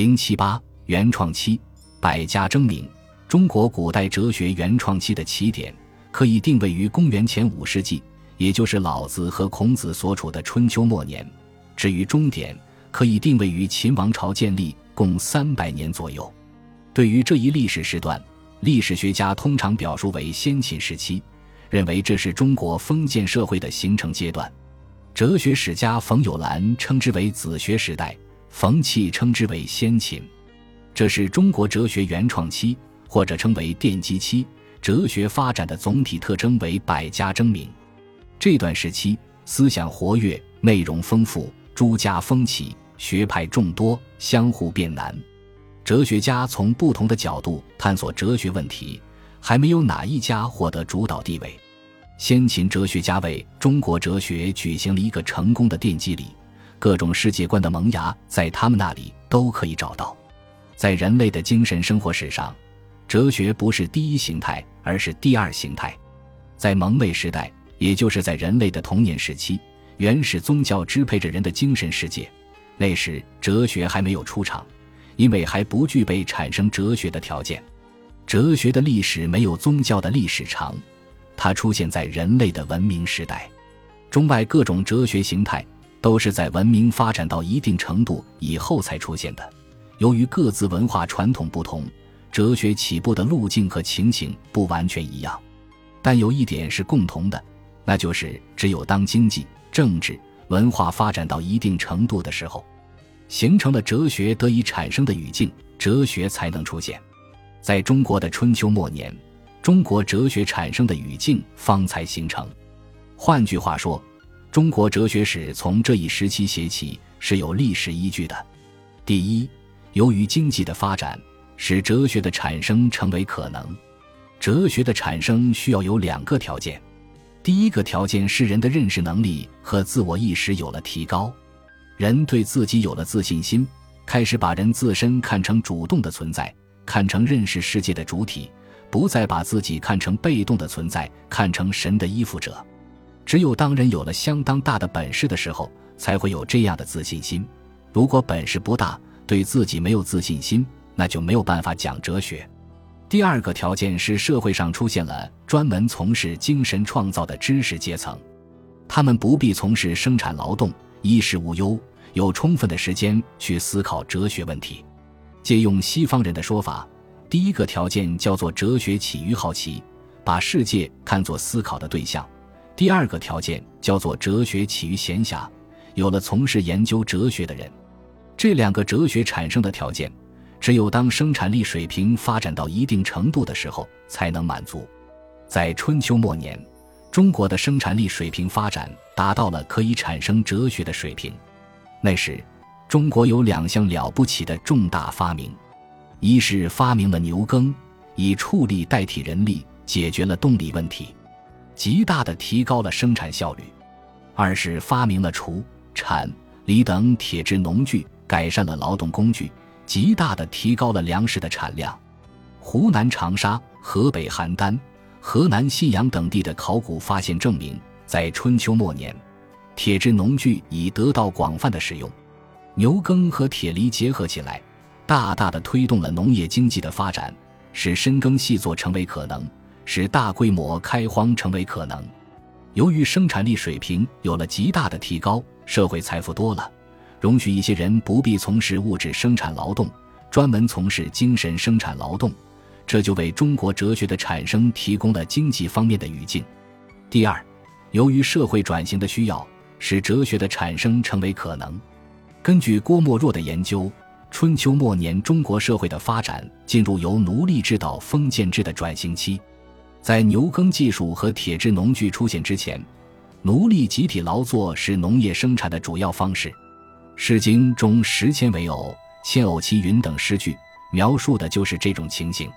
零七八原创期，百家争鸣。中国古代哲学原创期的起点可以定位于公元前五世纪，也就是老子和孔子所处的春秋末年。至于终点，可以定位于秦王朝建立共三百年左右。对于这一历史时段，历史学家通常表述为先秦时期，认为这是中国封建社会的形成阶段。哲学史家冯友兰称之为子学时代，冯契称之为先秦。这是中国哲学原创期。或者称为奠基期，哲学发展的总体特征为百家争鸣。这段时期思想活跃，内容丰富，诸家风起，学派众多，相互辩难。哲学家从不同的角度探索哲学问题，还没有哪一家获得主导地位。先秦哲学家为中国哲学举行了一个成功的奠基礼，各种世界观的萌芽在他们那里都可以找到。在人类的精神生活史上。哲学不是第一形态，而是第二形态。在蒙昧时代，也就是在人类的童年时期，原始宗教支配着人的精神世界。那时，哲学还没有出场，因为还不具备产生哲学的条件。哲学的历史没有宗教的历史长，它出现在人类的文明时代。中外各种哲学形态都是在文明发展到一定程度以后才出现的。由于各自文化传统不同。哲学起步的路径和情形不完全一样，但有一点是共同的，那就是只有当经济、政治、文化发展到一定程度的时候，形成了哲学得以产生的语境，哲学才能出现。在中国的春秋末年，中国哲学产生的语境方才形成。换句话说，中国哲学史从这一时期写起是有历史依据的。第一，由于经济的发展。使哲学的产生成为可能。哲学的产生需要有两个条件，第一个条件是人的认识能力和自我意识有了提高，人对自己有了自信心，开始把人自身看成主动的存在，看成认识世界的主体，不再把自己看成被动的存在，看成神的依附者。只有当人有了相当大的本事的时候，才会有这样的自信心。如果本事不大，对自己没有自信心。那就没有办法讲哲学。第二个条件是社会上出现了专门从事精神创造的知识阶层，他们不必从事生产劳动，衣食无忧，有充分的时间去思考哲学问题。借用西方人的说法，第一个条件叫做哲学起于好奇，把世界看作思考的对象；第二个条件叫做哲学起于闲暇，有了从事研究哲学的人。这两个哲学产生的条件。只有当生产力水平发展到一定程度的时候，才能满足。在春秋末年，中国的生产力水平发展达到了可以产生哲学的水平。那时，中国有两项了不起的重大发明：一是发明了牛耕，以畜力代替人力，解决了动力问题，极大的提高了生产效率；二是发明了锄、铲、犁等铁制农具，改善了劳动工具。极大的提高了粮食的产量。湖南长沙、河北邯郸、河南信阳等地的考古发现证明，在春秋末年，铁制农具已得到广泛的使用。牛耕和铁犁结合起来，大大的推动了农业经济的发展，使深耕细作成为可能，使大规模开荒成为可能。由于生产力水平有了极大的提高，社会财富多了。容许一些人不必从事物质生产劳动，专门从事精神生产劳动，这就为中国哲学的产生提供了经济方面的语境。第二，由于社会转型的需要，使哲学的产生成为可能。根据郭沫若的研究，春秋末年中国社会的发展进入由奴隶制到封建制的转型期。在牛耕技术和铁制农具出现之前，奴隶集体劳作是农业生产的主要方式。《诗经》中“食千为偶，千偶其云”等诗句，描述的就是这种情形。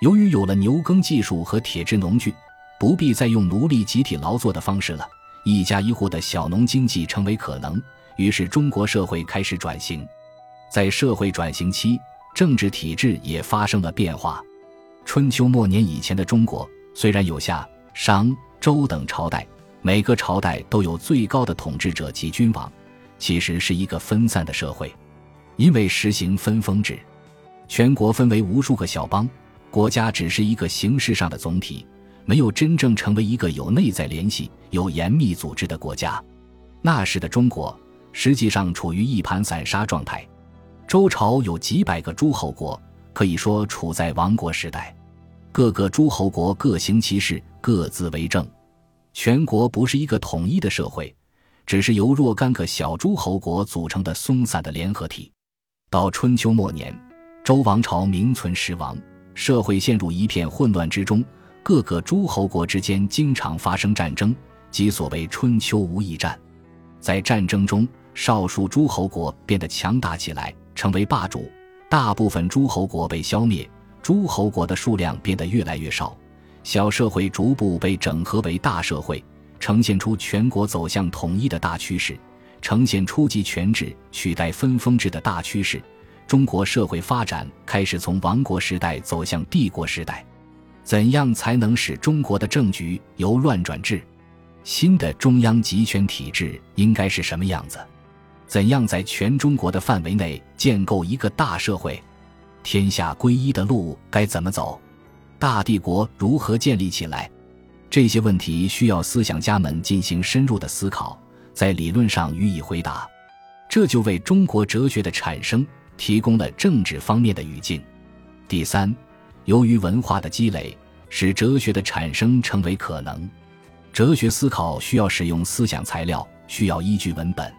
由于有了牛耕技术和铁制农具，不必再用奴隶集体劳作的方式了，一家一户的小农经济成为可能。于是，中国社会开始转型。在社会转型期，政治体制也发生了变化。春秋末年以前的中国，虽然有夏、商、周等朝代，每个朝代都有最高的统治者及君王。其实是一个分散的社会，因为实行分封制，全国分为无数个小邦，国家只是一个形式上的总体，没有真正成为一个有内在联系、有严密组织的国家。那时的中国实际上处于一盘散沙状态，周朝有几百个诸侯国，可以说处在亡国时代。各个诸侯国各行其事，各自为政，全国不是一个统一的社会，只是由若干个小诸侯国组成的松散的联合体。到春秋末年，周王朝名存实亡，社会陷入一片混乱之中，各个诸侯国之间经常发生战争，即所谓春秋无义战。在战争中，少数诸侯国变得强大起来，成为霸主，大部分诸侯国被消灭。诸侯国的数量变得越来越少，小社会逐步被整合为大社会，呈现出全国走向统一的大趋势，呈现初级权制取代分封制的大趋势。中国社会发展开始从王国时代走向帝国时代。怎样才能使中国的政局由乱转治？新的中央集权体制应该是什么样子？怎样在全中国的范围内建构一个大社会？天下归一的路该怎么走？大帝国如何建立起来？这些问题需要思想家们进行深入的思考，在理论上予以回答。这就为中国哲学的产生提供了政治方面的语境。第三，由于文化的积累，使哲学的产生成为可能。哲学思考需要使用思想材料，需要依据文本。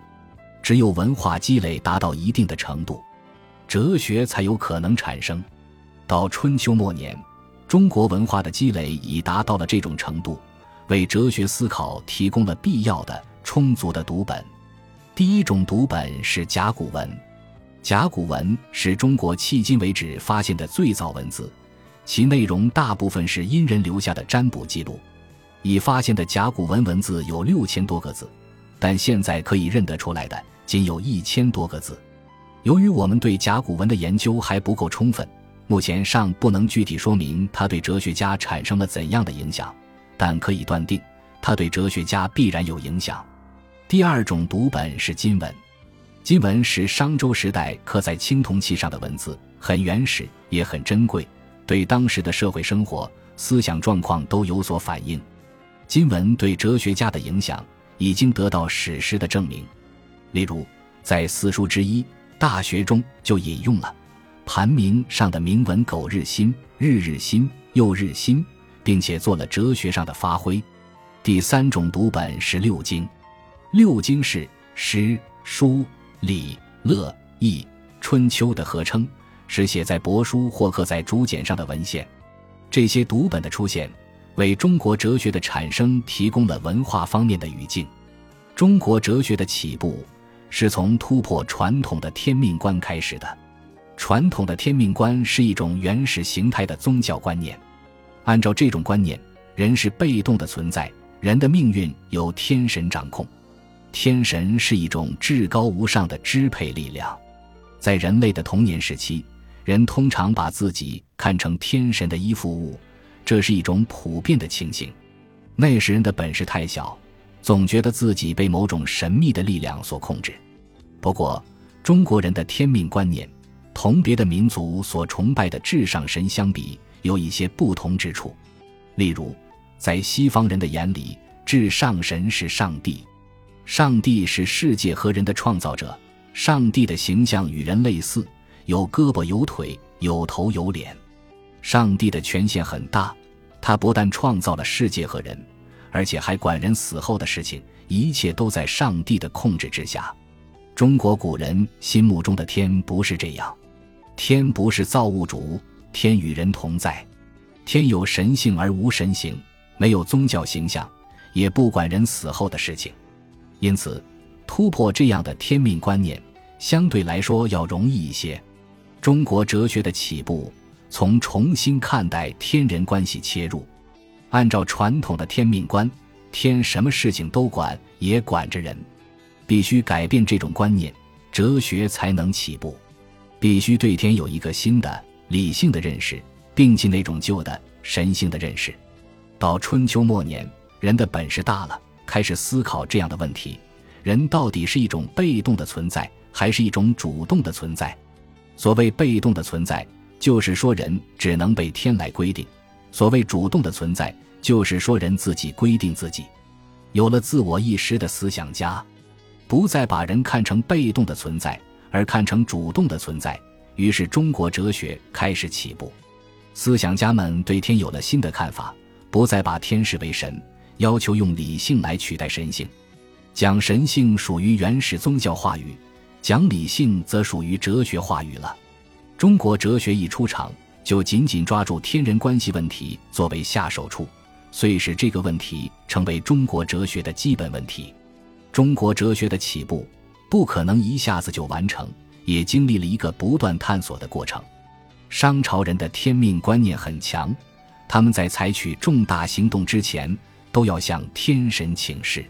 只有文化积累达到一定的程度。哲学才有可能产生。到春秋末年，中国文化的积累已达到了这种程度，为哲学思考提供了必要的、充足的读本。第一种读本是甲骨文。甲骨文是中国迄今为止发现的最早文字，其内容大部分是殷人留下的占卜记录。已发现的甲骨文文字有六千多个字，但现在可以认得出来的仅有一千多个字。由于我们对甲骨文的研究还不够充分，目前尚不能具体说明它对哲学家产生了怎样的影响，但可以断定，它对哲学家必然有影响。第二种读本是金文，金文是商周时代刻在青铜器上的文字，很原始，也很珍贵，对当时的社会生活、思想状况都有所反映。金文对哲学家的影响已经得到史实的证明，例如在四书之一。大学中就引用了盘铭上的铭文“苟日新，日日新，又日新”，并且做了哲学上的发挥。第三种读本是六经，六经是诗、书、礼、乐、易、春秋的合称，是写在帛书或刻在竹简上的文献。这些读本的出现，为中国哲学的产生提供了文化方面的语境。中国哲学的起步。是从突破传统的天命观开始的。传统的天命观是一种原始形态的宗教观念。按照这种观念，人是被动的存在，人的命运由天神掌控。天神是一种至高无上的支配力量。在人类的童年时期，人通常把自己看成天神的依附物，这是一种普遍的情形。那时人的本事太小。总觉得自己被某种神秘的力量所控制。不过，中国人的天命观念同别的民族所崇拜的至上神相比，有一些不同之处。例如，在西方人的眼里，至上神是上帝，上帝是世界和人的创造者。上帝的形象与人类似，有胳膊有腿，有头有脸。上帝的权限很大，他不但创造了世界和人。而且还管人死后的事情，一切都在上帝的控制之下。中国古人心目中的天不是这样，天不是造物主，天与人同在，天有神性而无神形，没有宗教形象，也不管人死后的事情。因此，突破这样的天命观念，相对来说要容易一些。中国哲学的起步，从重新看待天人关系切入。按照传统的天命观，天什么事情都管，也管着人。必须改变这种观念，哲学才能起步。必须对天有一个新的理性的认识，摒弃那种旧的神性的认识。到春秋末年，人的本事大了，开始思考这样的问题：人到底是一种被动的存在，还是一种主动的存在？所谓被动的存在，就是说人只能被天来规定；所谓主动的存在，就是说人自己规定自己。有了自我意识的思想家，不再把人看成被动的存在，而看成主动的存在，于是中国哲学开始起步。思想家们对天有了新的看法，不再把天视为神，要求用理性来取代神性。讲神性属于原始宗教话语，讲理性则属于哲学话语了。中国哲学一出场，就紧紧抓住天人关系问题作为下手处，遂使这个问题成为中国哲学的基本问题。中国哲学的起步不可能一下子就完成，也经历了一个不断探索的过程。商朝人的天命观念很强，他们在采取重大行动之前，都要向天神请示。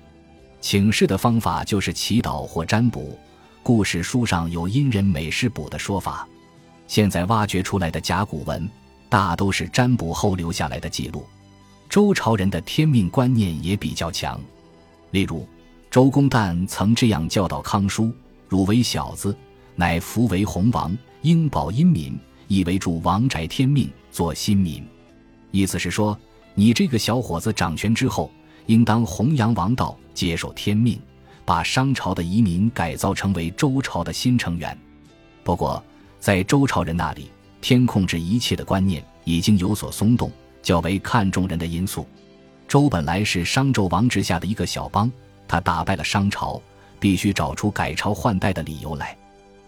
请示的方法就是祈祷或占卜，故事书上有殷人美事卜的说法。现在挖掘出来的甲骨文，大都是占卜后留下来的记录。周朝人的天命观念也比较强，例如周公旦曾这样教导康叔：“汝为小子，乃福为弘王，应保殷民，以为助王宅天命，做新民。”意思是说，你这个小伙子掌权之后。应当弘扬王道，接受天命，把商朝的移民改造成为周朝的新成员。不过，在周朝人那里，天控制一切的观念已经有所松动，较为看重人的因素。周本来是商纣王之下的一个小邦，他打败了商朝，必须找出改朝换代的理由来。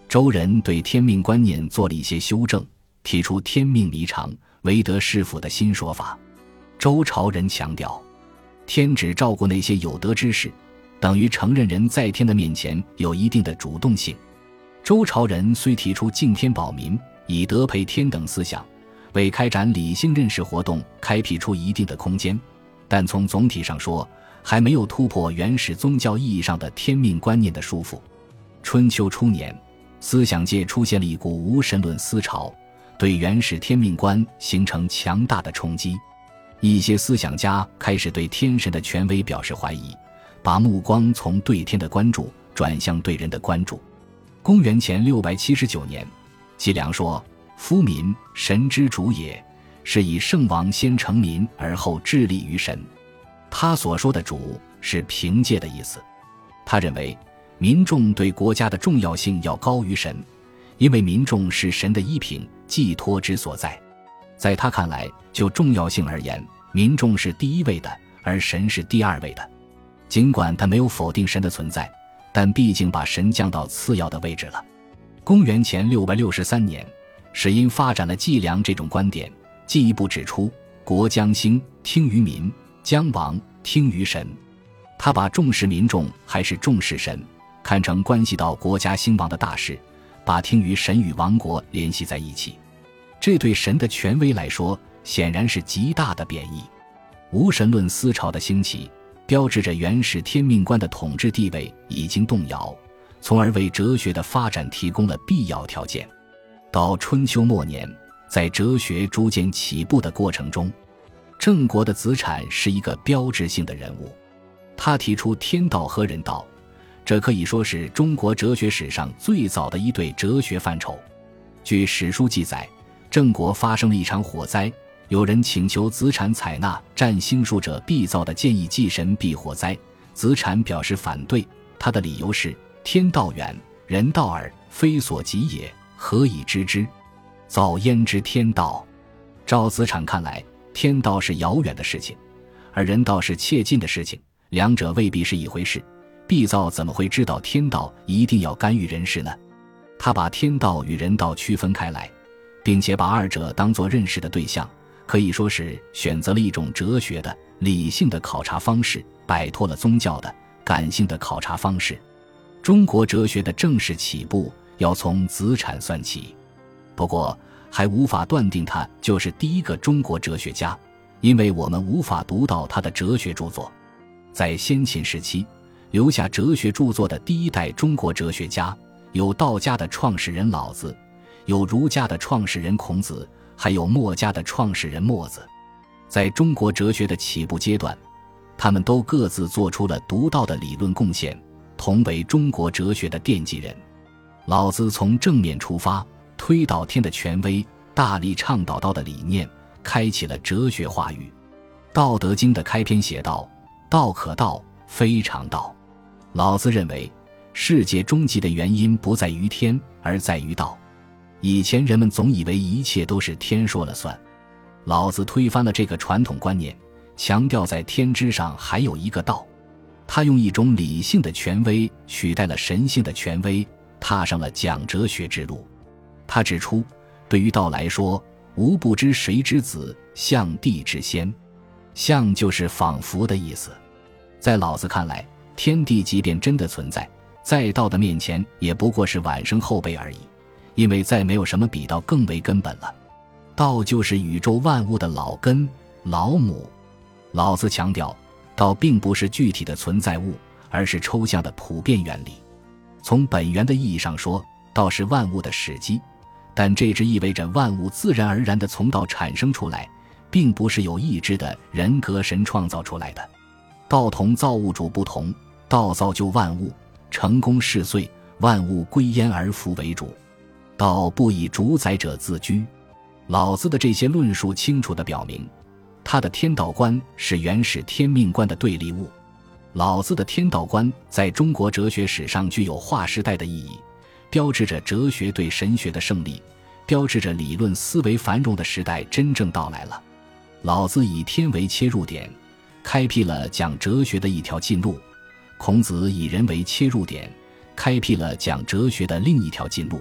周人对天命观念做了一些修正，提出“天命离常，唯德是辅”的新说法。周朝人强调。天只照顾那些有德之士，等于承认人在天的面前有一定的主动性。周朝人虽提出敬天保民、以德配天等思想，为开展理性认识活动开辟出一定的空间，但从总体上说，还没有突破原始宗教意义上的天命观念的束缚。春秋初年，思想界出现了一股无神论思潮，对原始天命观形成强大的冲击。一些思想家开始对天神的权威表示怀疑，把目光从对天的关注转向对人的关注。公元前六百七十九年，季梁说：“夫民，神之主也，是以圣王先成民，而后致力于神。”他所说的“主”是凭借的意思。他认为民众对国家的重要性要高于神，因为民众是神的依凭、寄托之所在。在他看来，就重要性而言，民众是第一位的，而神是第二位的。尽管他没有否定神的存在，但毕竟把神降到次要的位置了。公元前六百六十三年，史因发展了计量这种观点，进一步指出：国将兴，听于民；将王，听于神。他把重视民众还是重视神看成关系到国家兴亡的大事，把听于神与亡国联系在一起。这对神的权威来说，显然是极大的贬义。无神论思潮的兴起，标志着原始天命观的统治地位已经动摇，从而为哲学的发展提供了必要条件。到春秋末年，在哲学逐渐起步的过程中，郑国的子产是一个标志性的人物。他提出天道和人道，这可以说是中国哲学史上最早的一对哲学范畴。据史书记载。郑国发生了一场火灾，有人请求子产采纳占星术者必造的建议，祭神避火灾。子产表示反对，他的理由是：天道远，人道耳，非所及也，何以知之？造焉知天道？照子产看来，天道是遥远的事情，而人道是切近的事情，两者未必是一回事。必造怎么会知道天道一定要干预人事呢？他把天道与人道区分开来。并且把二者当作认识的对象，可以说是选择了一种哲学的、理性的考察方式，摆脱了宗教的、感性的考察方式。中国哲学的正式起步要从子产算起，不过还无法断定他就是第一个中国哲学家，因为我们无法读到他的哲学著作。在先秦时期，留下哲学著作的第一代中国哲学家有道家的创始人老子。有儒家的创始人孔子，还有墨家的创始人墨子，在中国哲学的起步阶段，他们都各自做出了独到的理论贡献，同为中国哲学的奠基人。老子从正面出发，推导天的权威，大力倡导道的理念，开启了哲学话语。《道德经》的开篇写道：“道可道，非常道。”老子认为，世界终极的原因不在于天，而在于道。以前人们总以为一切都是天说了算，老子推翻了这个传统观念，强调在天之上还有一个道。他用一种理性的权威取代了神性的权威，踏上了讲哲学之路。他指出，对于道来说，无不知谁之子，象帝之先。象就是仿佛的意思。在老子看来，天地即便真的存在，在道的面前也不过是晚生后辈而已，因为再没有什么比道更为根本了。道就是宇宙万物的老根、老母。老子强调。道并不是具体的存在物，而是抽象的普遍原理。从本源的意义上说，道是万物的始基，但这只意味着万物自然而然地从道产生出来，并不是有意志的人格神创造出来的。道同造物主不同，道造就万物，成功事遂，万物归焉而服为主。道不以主宰者自居。老子的这些论述清楚地表明。他的天道观是原始天命观的对立物，老子的天道观在中国哲学史上具有划时代的意义，标志着哲学对神学的胜利，标志着理论思维繁荣的时代真正到来了。老子以天为切入点，开辟了讲哲学的一条近路；孔子以人为切入点，开辟了讲哲学的另一条近路。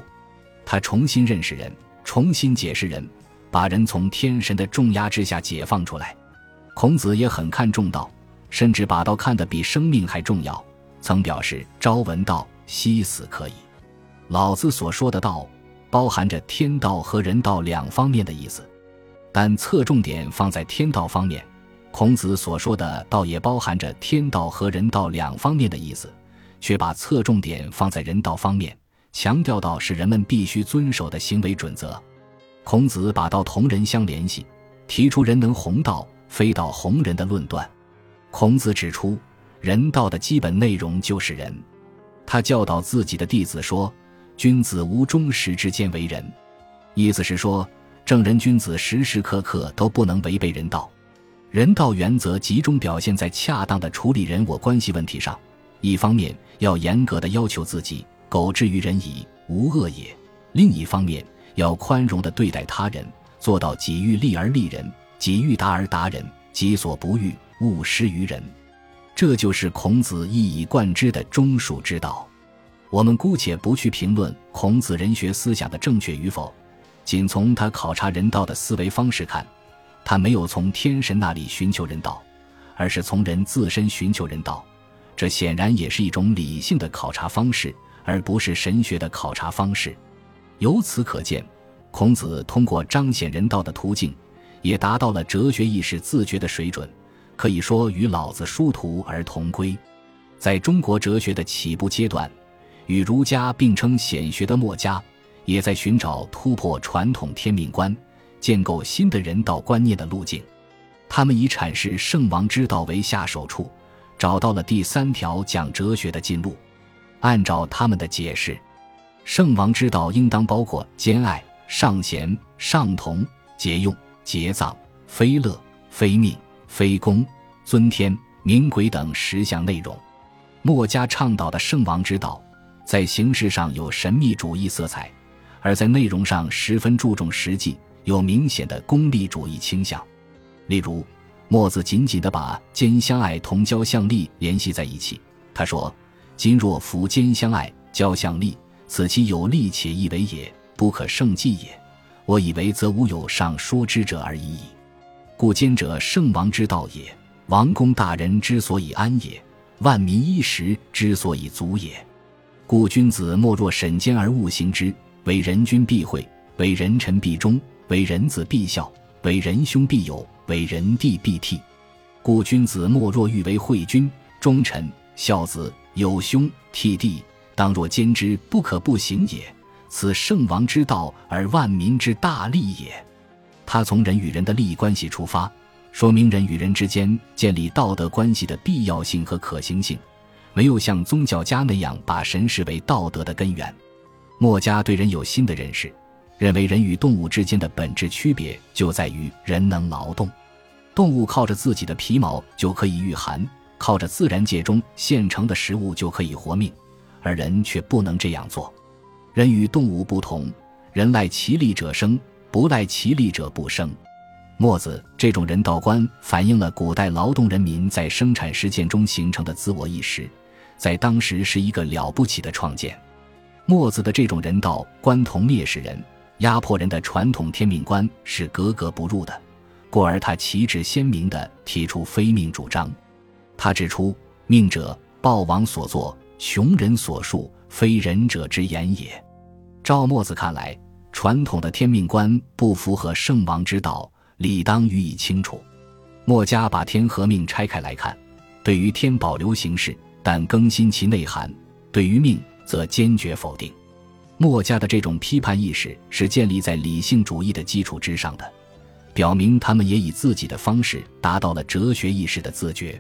他重新认识人，重新解释人。把人从天神的重压之下解放出来，孔子也很看重道，甚至把道看得比生命还重要。曾表示：“朝闻道，夕死可矣。”老子所说的道，包含着天道和人道两方面的意思，但侧重点放在天道方面。孔子所说的道也包含着天道和人道两方面的意思，却把侧重点放在人道方面，强调道是人们必须遵守的行为准则。孔子把道同人相联系，提出人能弘道，非道弘人的论断。孔子指出，人道的基本内容就是仁。他教导自己的弟子说：“君子无忠实之间为人。”意思是说，正人君子时时刻刻都不能违背人道。人道原则集中表现在恰当的处理人我关系问题上。一方面要严格的要求自己，苟至于人矣，无恶也；另一方面。要宽容地对待他人，做到己欲立而立人，己欲达而达人，己所不欲，勿施于人。这就是孔子一以贯之的中恕之道。我们姑且不去评论孔子人学思想的正确与否，仅从他考察人道的思维方式看，他没有从天神那里寻求人道，而是从人自身寻求人道。这显然也是一种理性的考察方式，而不是神学的考察方式。由此可见，孔子通过彰显人道的途径，也达到了哲学意识自觉的水准，可以说与老子殊途而同归。在中国哲学的起步阶段，与儒家并称显学的墨家，也在寻找突破传统天命观、建构新的人道观念的路径。他们以阐释圣王之道为下手处，找到了第三条讲哲学的进路。按照他们的解释。圣王之道应当包括兼爱、尚贤、尚同、节用、节葬、非乐、非命、非功、尊天、明鬼等十项内容。墨家倡导的圣王之道，在形式上有神秘主义色彩，而在内容上十分注重实际，有明显的功利主义倾向。例如，墨子紧紧地把兼相爱同交相利联系在一起。他说：“今若夫兼相爱，交相利。”此其有利且易为也，不可胜计也。我以为则无有上说之者而已矣。故兼者圣王之道也，王公大人之所以安也，万民衣食之所以足也。故君子莫若审兼而勿行之。为人君必惠，为人臣必忠，为人子必孝，为人兄必友，为人弟必悌。故君子莫若欲为惠君、忠臣、孝子、友兄、悌弟。当若兼之，不可不行也。此圣王之道，而万民之大利也。他从人与人的利益关系出发，说明人与人之间建立道德关系的必要性和可行性，没有像宗教家那样把神视为道德的根源。墨家对人有新的认识，认为人与动物之间的本质区别就在于人能劳动，动物靠着自己的皮毛就可以御寒，靠着自然界中现成的食物就可以活命，而人却不能这样做。人与动物不同，人赖其力者生，不赖其力者不生。墨子这种人道观反映了古代劳动人民在生产实践中形成的自我意识，在当时是一个了不起的创建。墨子的这种人道观同蔑视人、压迫人的传统天命观是格格不入的，故而他旗帜鲜明地提出非命主张。他指出：“命者，暴王所作，穷人所述，非仁者之言也。”照墨子看来，传统的天命观不符合圣王之道。理当予以清除。墨家把天和命拆开来看，对于天保留形式，但更新其内涵；对于命，则坚决否定。墨家的这种批判意识是建立在理性主义的基础之上的，表明他们也以自己的方式达到了哲学意识的自觉。